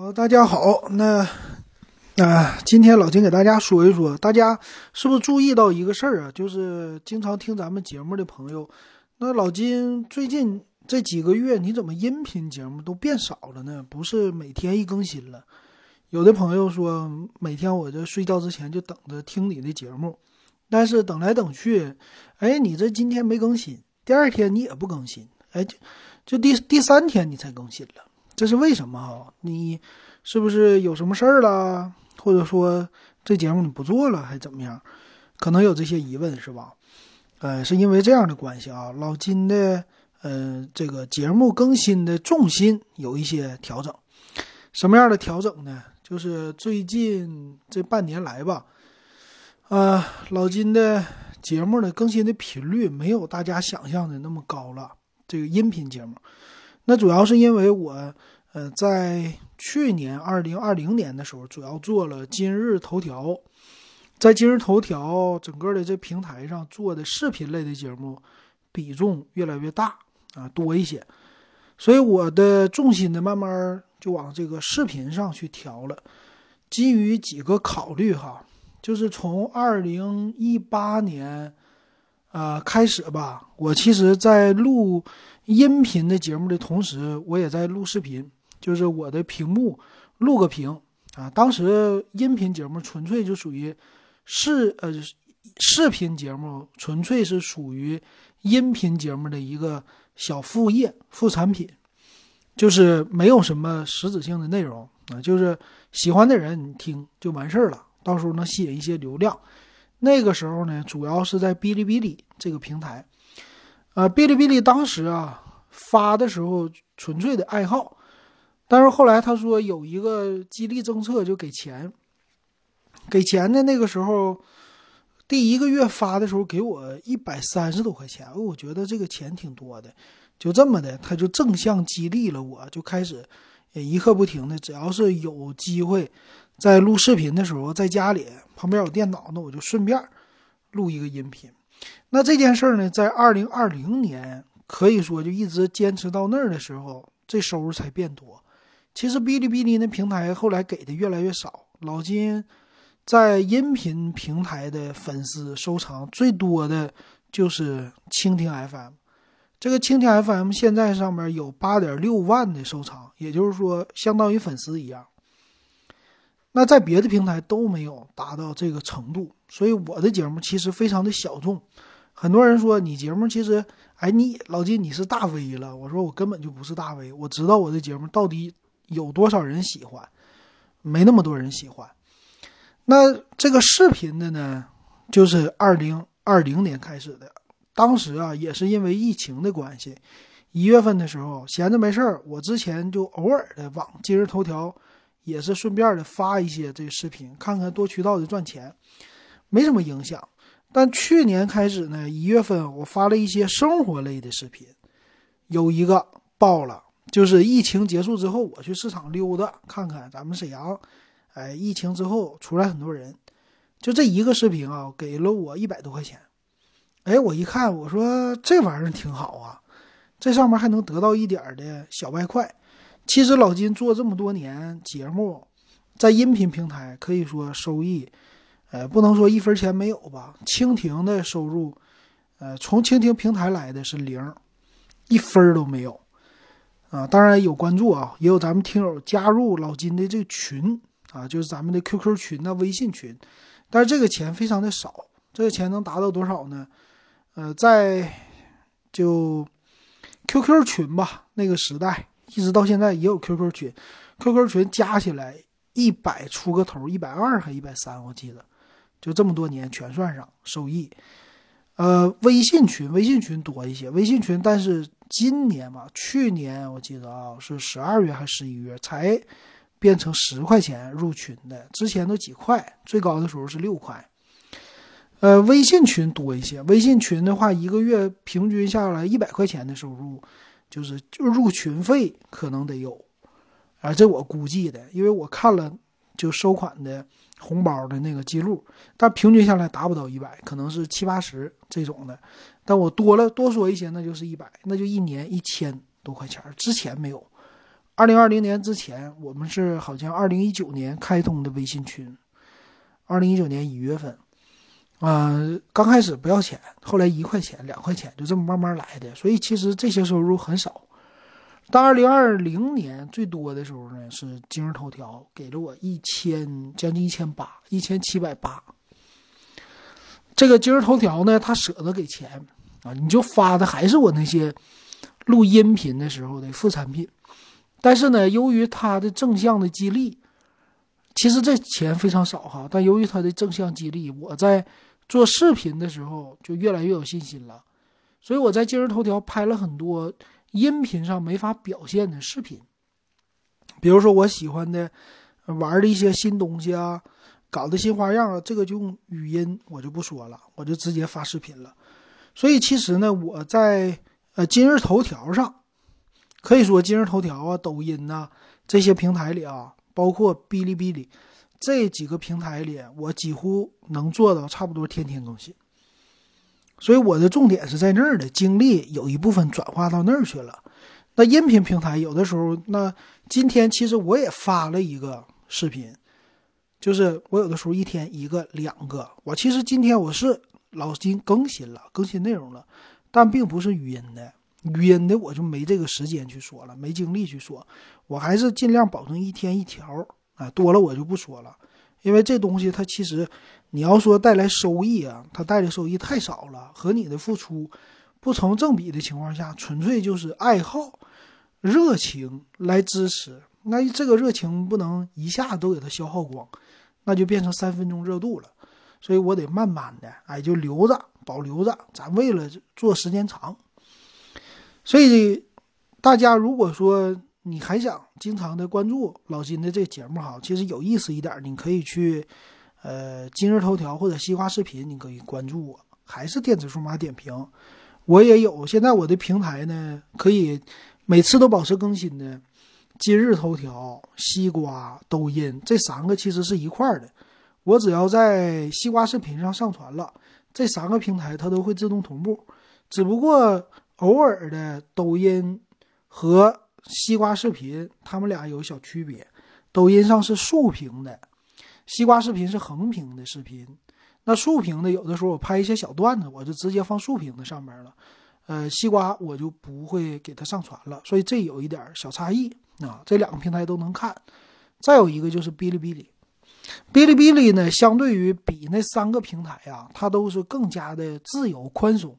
好，大家好，那啊，今天老金给大家说一说，大家是不是注意到一个事儿啊？就是经常听咱们节目的朋友，那老金最近这几个月，你怎么音频节目都变少了呢？不是每天一更新了？有的朋友说，每天我这睡觉之前就等着听你的节目，但是等来等去，哎，你这今天没更新，第二天你也不更新，哎，就就第第三天你才更新了。这是为什么哈？你是不是有什么事儿了？或者说这节目你不做了，还怎么样？可能有这些疑问是吧？呃，是因为这样的关系啊。老金的呃这个节目更新的重心有一些调整。什么样的调整呢？就是最近这半年来吧，呃，老金的节目的更新的频率没有大家想象的那么高了。这个音频节目。那主要是因为我，呃，在去年二零二零年的时候，主要做了今日头条，在今日头条整个的这平台上做的视频类的节目比重越来越大啊，多一些，所以我的重心呢，慢慢就往这个视频上去调了。基于几个考虑哈，就是从二零一八年，呃，开始吧，我其实在录。音频的节目的同时，我也在录视频，就是我的屏幕录个屏啊。当时音频节目纯粹就属于视呃视频节目，纯粹是属于音频节目的一个小副业、副产品，就是没有什么实质性的内容啊，就是喜欢的人听就完事儿了，到时候能吸引一些流量。那个时候呢，主要是在哔哩哔哩这个平台。啊，哔哩哔哩当时啊发的时候纯粹的爱好，但是后来他说有一个激励政策就给钱，给钱的那个时候，第一个月发的时候给我一百三十多块钱，我觉得这个钱挺多的，就这么的他就正向激励了我，就开始一刻不停的，只要是有机会在录视频的时候，在家里旁边有电脑，那我就顺便录一个音频。那这件事儿呢，在二零二零年可以说就一直坚持到那儿的时候，这收入才变多。其实哔哩哔哩那平台后来给的越来越少。老金在音频平台的粉丝收藏最多的就是蜻蜓 FM。这个蜻蜓 FM 现在上面有八点六万的收藏，也就是说相当于粉丝一样。那在别的平台都没有达到这个程度，所以我的节目其实非常的小众。很多人说你节目其实，哎，你老金你是大 V 了。我说我根本就不是大 V，我知道我的节目到底有多少人喜欢，没那么多人喜欢。那这个视频的呢，就是二零二零年开始的，当时啊也是因为疫情的关系，一月份的时候闲着没事儿，我之前就偶尔的往今日头条也是顺便的发一些这个视频，看看多渠道的赚钱，没什么影响。但去年开始呢，一月份我发了一些生活类的视频，有一个爆了，就是疫情结束之后，我去市场溜达看看咱们沈阳，哎，疫情之后出来很多人，就这一个视频啊，给了我一百多块钱，哎，我一看，我说这玩意儿挺好啊，这上面还能得到一点的小外快。其实老金做这么多年节目，在音频平台可以说收益。呃，不能说一分钱没有吧？蜻蜓的收入，呃，从蜻蜓平台来的是零，一分都没有，啊，当然有关注啊，也有咱们听友加入老金的这个群啊，就是咱们的 QQ 群呐、微信群，但是这个钱非常的少，这个钱能达到多少呢？呃，在就 QQ 群吧，那个时代一直到现在也有 QQ 群，QQ 群加起来一百出个头，一百二还一百三，我记得。就这么多年全算上收益，呃，微信群微信群多一些，微信群，但是今年嘛，去年我记得啊是十二月还是十一月才变成十块钱入群的，之前都几块，最高的时候是六块。呃，微信群多一些，微信群的话，一个月平均下来一百块钱的收入，就是就入群费可能得有，啊，这我估计的，因为我看了就收款的。红包的那个记录，但平均下来达不到一百，可能是七八十这种的。但我多了多说一些，那就是一百，那就一年一千多块钱。之前没有，二零二零年之前，我们是好像二零一九年开通的微信群，二零一九年一月份，嗯，刚开始不要钱，后来一块钱、两块钱，就这么慢慢来的。所以其实这些收入很少。到二零二零年最多的时候呢，是今日头条给了我一千将近一千八，一千七百八。这个今日头条呢，他舍得给钱啊，你就发的还是我那些录音频的时候的副产品。但是呢，由于他的正向的激励，其实这钱非常少哈。但由于他的正向激励，我在做视频的时候就越来越有信心了。所以我在今日头条拍了很多。音频上没法表现的视频，比如说我喜欢的玩的一些新东西啊，搞的新花样啊，这个就用语音我就不说了，我就直接发视频了。所以其实呢，我在呃今日头条上，可以说今日头条啊、抖音呐这些平台里啊，包括哔哩哔哩这几个平台里，我几乎能做到差不多天天更新。所以我的重点是在那儿的，精力有一部分转化到那儿去了。那音频平台有的时候，那今天其实我也发了一个视频，就是我有的时候一天一个、两个。我其实今天我是老金更新了，更新内容了，但并不是语音的，语音的我就没这个时间去说了，没精力去说。我还是尽量保证一天一条啊，多了我就不说了。因为这东西它其实，你要说带来收益啊，它带的收益太少了，和你的付出不成正比的情况下，纯粹就是爱好、热情来支持。那这个热情不能一下都给它消耗光，那就变成三分钟热度了。所以我得慢慢的，哎，就留着，保留着。咱为了做时间长，所以大家如果说。你还想经常的关注老金的这个节目哈？其实有意思一点，你可以去，呃，今日头条或者西瓜视频，你可以关注我。还是电子数码点评，我也有。现在我的平台呢，可以每次都保持更新的。今日头条、西瓜、抖音这三个其实是一块的。我只要在西瓜视频上上传了，这三个平台它都会自动同步。只不过偶尔的抖音和西瓜视频，他们俩有小区别。抖音上是竖屏的，西瓜视频是横屏的视频。那竖屏的，有的时候我拍一些小段子，我就直接放竖屏的上面了。呃，西瓜我就不会给它上传了，所以这有一点小差异啊。这两个平台都能看。再有一个就是哔哩哔哩，哔哩哔哩呢，相对于比那三个平台啊，它都是更加的自由宽松，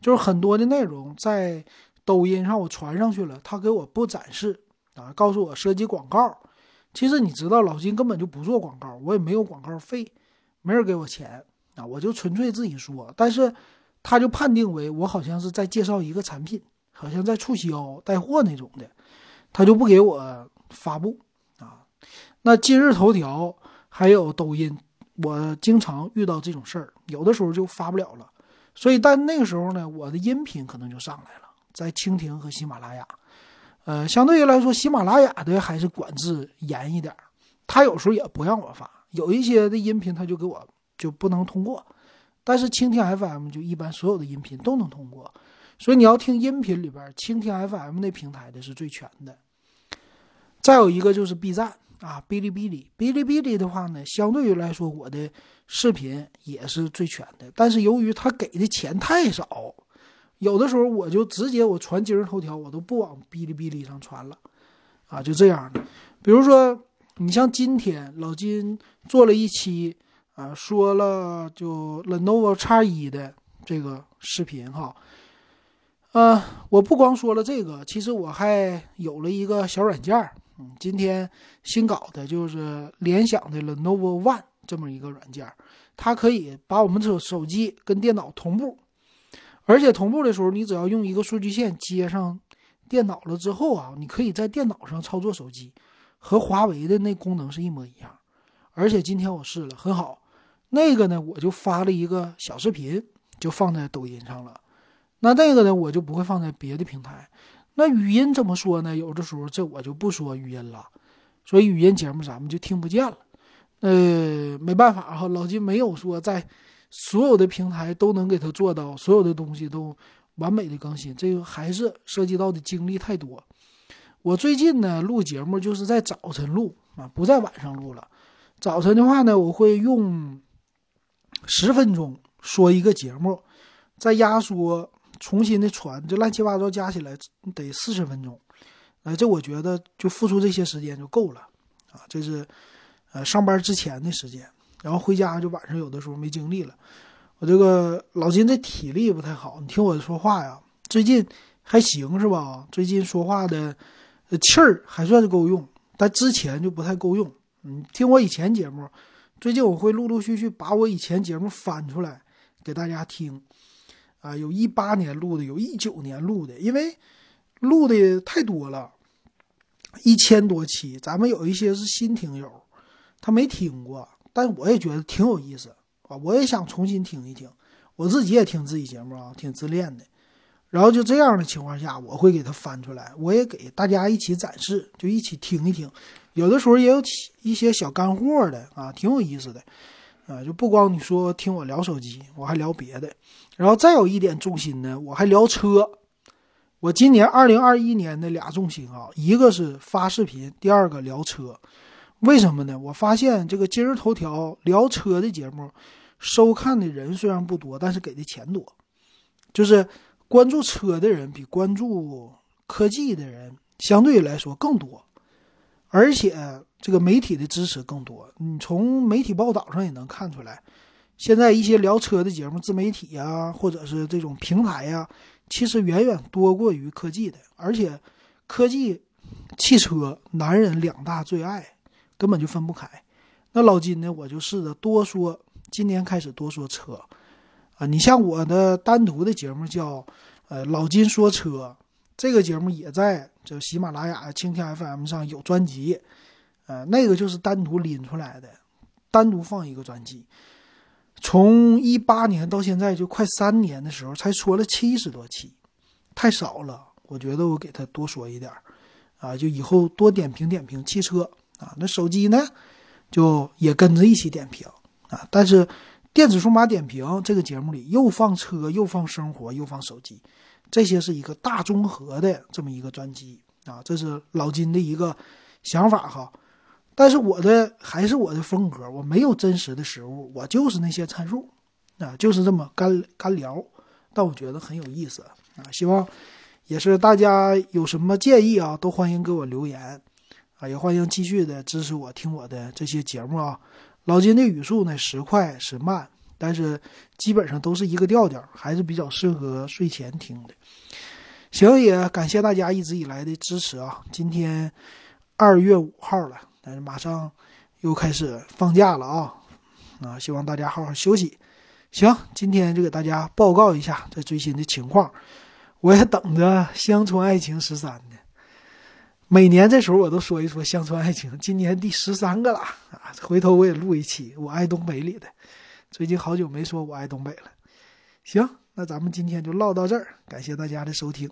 就是很多的内容在。抖音上我传上去了，他给我不展示啊，告诉我涉及广告。其实你知道，老金根本就不做广告，我也没有广告费，没人给我钱啊，我就纯粹自己说。但是他就判定为我好像是在介绍一个产品，好像在促销带货那种的，他就不给我发布啊。那今日头条还有抖音，我经常遇到这种事儿，有的时候就发不了了。所以，但那个时候呢，我的音频可能就上来了。在蜻蜓和喜马拉雅，呃，相对于来说，喜马拉雅的还是管制严一点儿，他有时候也不让我发，有一些的音频他就给我就不能通过，但是蜻蜓 FM 就一般所有的音频都能通过，所以你要听音频里边，蜻蜓 FM 那平台的是最全的。再有一个就是 B 站啊，哔哩哔哩，哔哩哔哩的话呢，相对于来说，我的视频也是最全的，但是由于他给的钱太少。有的时候我就直接我传今日头条，我都不往哔哩哔哩上传了，啊，就这样的。比如说，你像今天老金做了一期啊，说了就 Lenovo X 一的这个视频哈，呃，我不光说了这个，其实我还有了一个小软件嗯，今天新搞的就是联想的 Lenovo One 这么一个软件它可以把我们手手机跟电脑同步。而且同步的时候，你只要用一个数据线接上电脑了之后啊，你可以在电脑上操作手机，和华为的那功能是一模一样。而且今天我试了，很好。那个呢，我就发了一个小视频，就放在抖音上了。那那个呢，我就不会放在别的平台。那语音怎么说呢？有的时候这我就不说语音了，所以语音节目咱们就听不见了。呃，没办法哈，老金没有说在。所有的平台都能给他做到，所有的东西都完美的更新，这个还是涉及到的精力太多。我最近呢录节目就是在早晨录啊，不在晚上录了。早晨的话呢，我会用十分钟说一个节目，再压缩重新的传，这乱七八糟加起来得四十分钟。呃，这我觉得就付出这些时间就够了啊。这是呃上班之前的时间，然后回家就晚上有的时候没精力了。我这个老金这体力不太好，你听我说话呀，最近还行是吧？最近说话的气儿还算是够用，但之前就不太够用。嗯，听我以前节目，最近我会陆陆续续把我以前节目翻出来给大家听。啊，有一八年录的，有一九年录的，因为录的太多了，一千多期，咱们有一些是新听友，他没听过，但我也觉得挺有意思。啊，我也想重新听一听，我自己也听自己节目啊，挺自恋的。然后就这样的情况下，我会给他翻出来，我也给大家一起展示，就一起听一听。有的时候也有一些小干货的啊，挺有意思的。啊，就不光你说听我聊手机，我还聊别的。然后再有一点重心呢，我还聊车。我今年二零二一年的俩重心啊，一个是发视频，第二个聊车。为什么呢？我发现这个今日头条聊车的节目，收看的人虽然不多，但是给的钱多，就是关注车的人比关注科技的人相对来说更多，而且这个媒体的支持更多。你从媒体报道上也能看出来，现在一些聊车的节目，自媒体呀，或者是这种平台呀，其实远远多过于科技的，而且科技、汽车，男人两大最爱。根本就分不开。那老金呢？我就试着多说，今年开始多说车啊。你像我的单独的节目叫“呃老金说车”，这个节目也在这喜马拉雅、蜻蜓 FM 上有专辑，呃，那个就是单独拎出来的，单独放一个专辑。从一八年到现在就快三年的时候，才说了七十多期，太少了。我觉得我给他多说一点啊，就以后多点评点评汽车。啊，那手机呢，就也跟着一起点评啊。但是电子数码点评这个节目里又放车，又放生活，又放手机，这些是一个大综合的这么一个专辑啊。这是老金的一个想法哈。但是我的还是我的风格，我没有真实的实物，我就是那些参数啊，就是这么干干聊。但我觉得很有意思啊，希望也是大家有什么建议啊，都欢迎给我留言。啊，也欢迎继续的支持我听我的这些节目啊。老金的语速呢时快时慢，但是基本上都是一个调调，还是比较适合睡前听的。行，也感谢大家一直以来的支持啊。今天二月五号了，但是马上又开始放假了啊。啊，希望大家好好休息。行，今天就给大家报告一下这最新的情况。我也等着《乡村爱情十三》呢。每年这时候我都说一说乡村爱情，今年第十三个了啊！回头我也录一期《我爱东北》里的，最近好久没说我爱东北了。行，那咱们今天就唠到这儿，感谢大家的收听。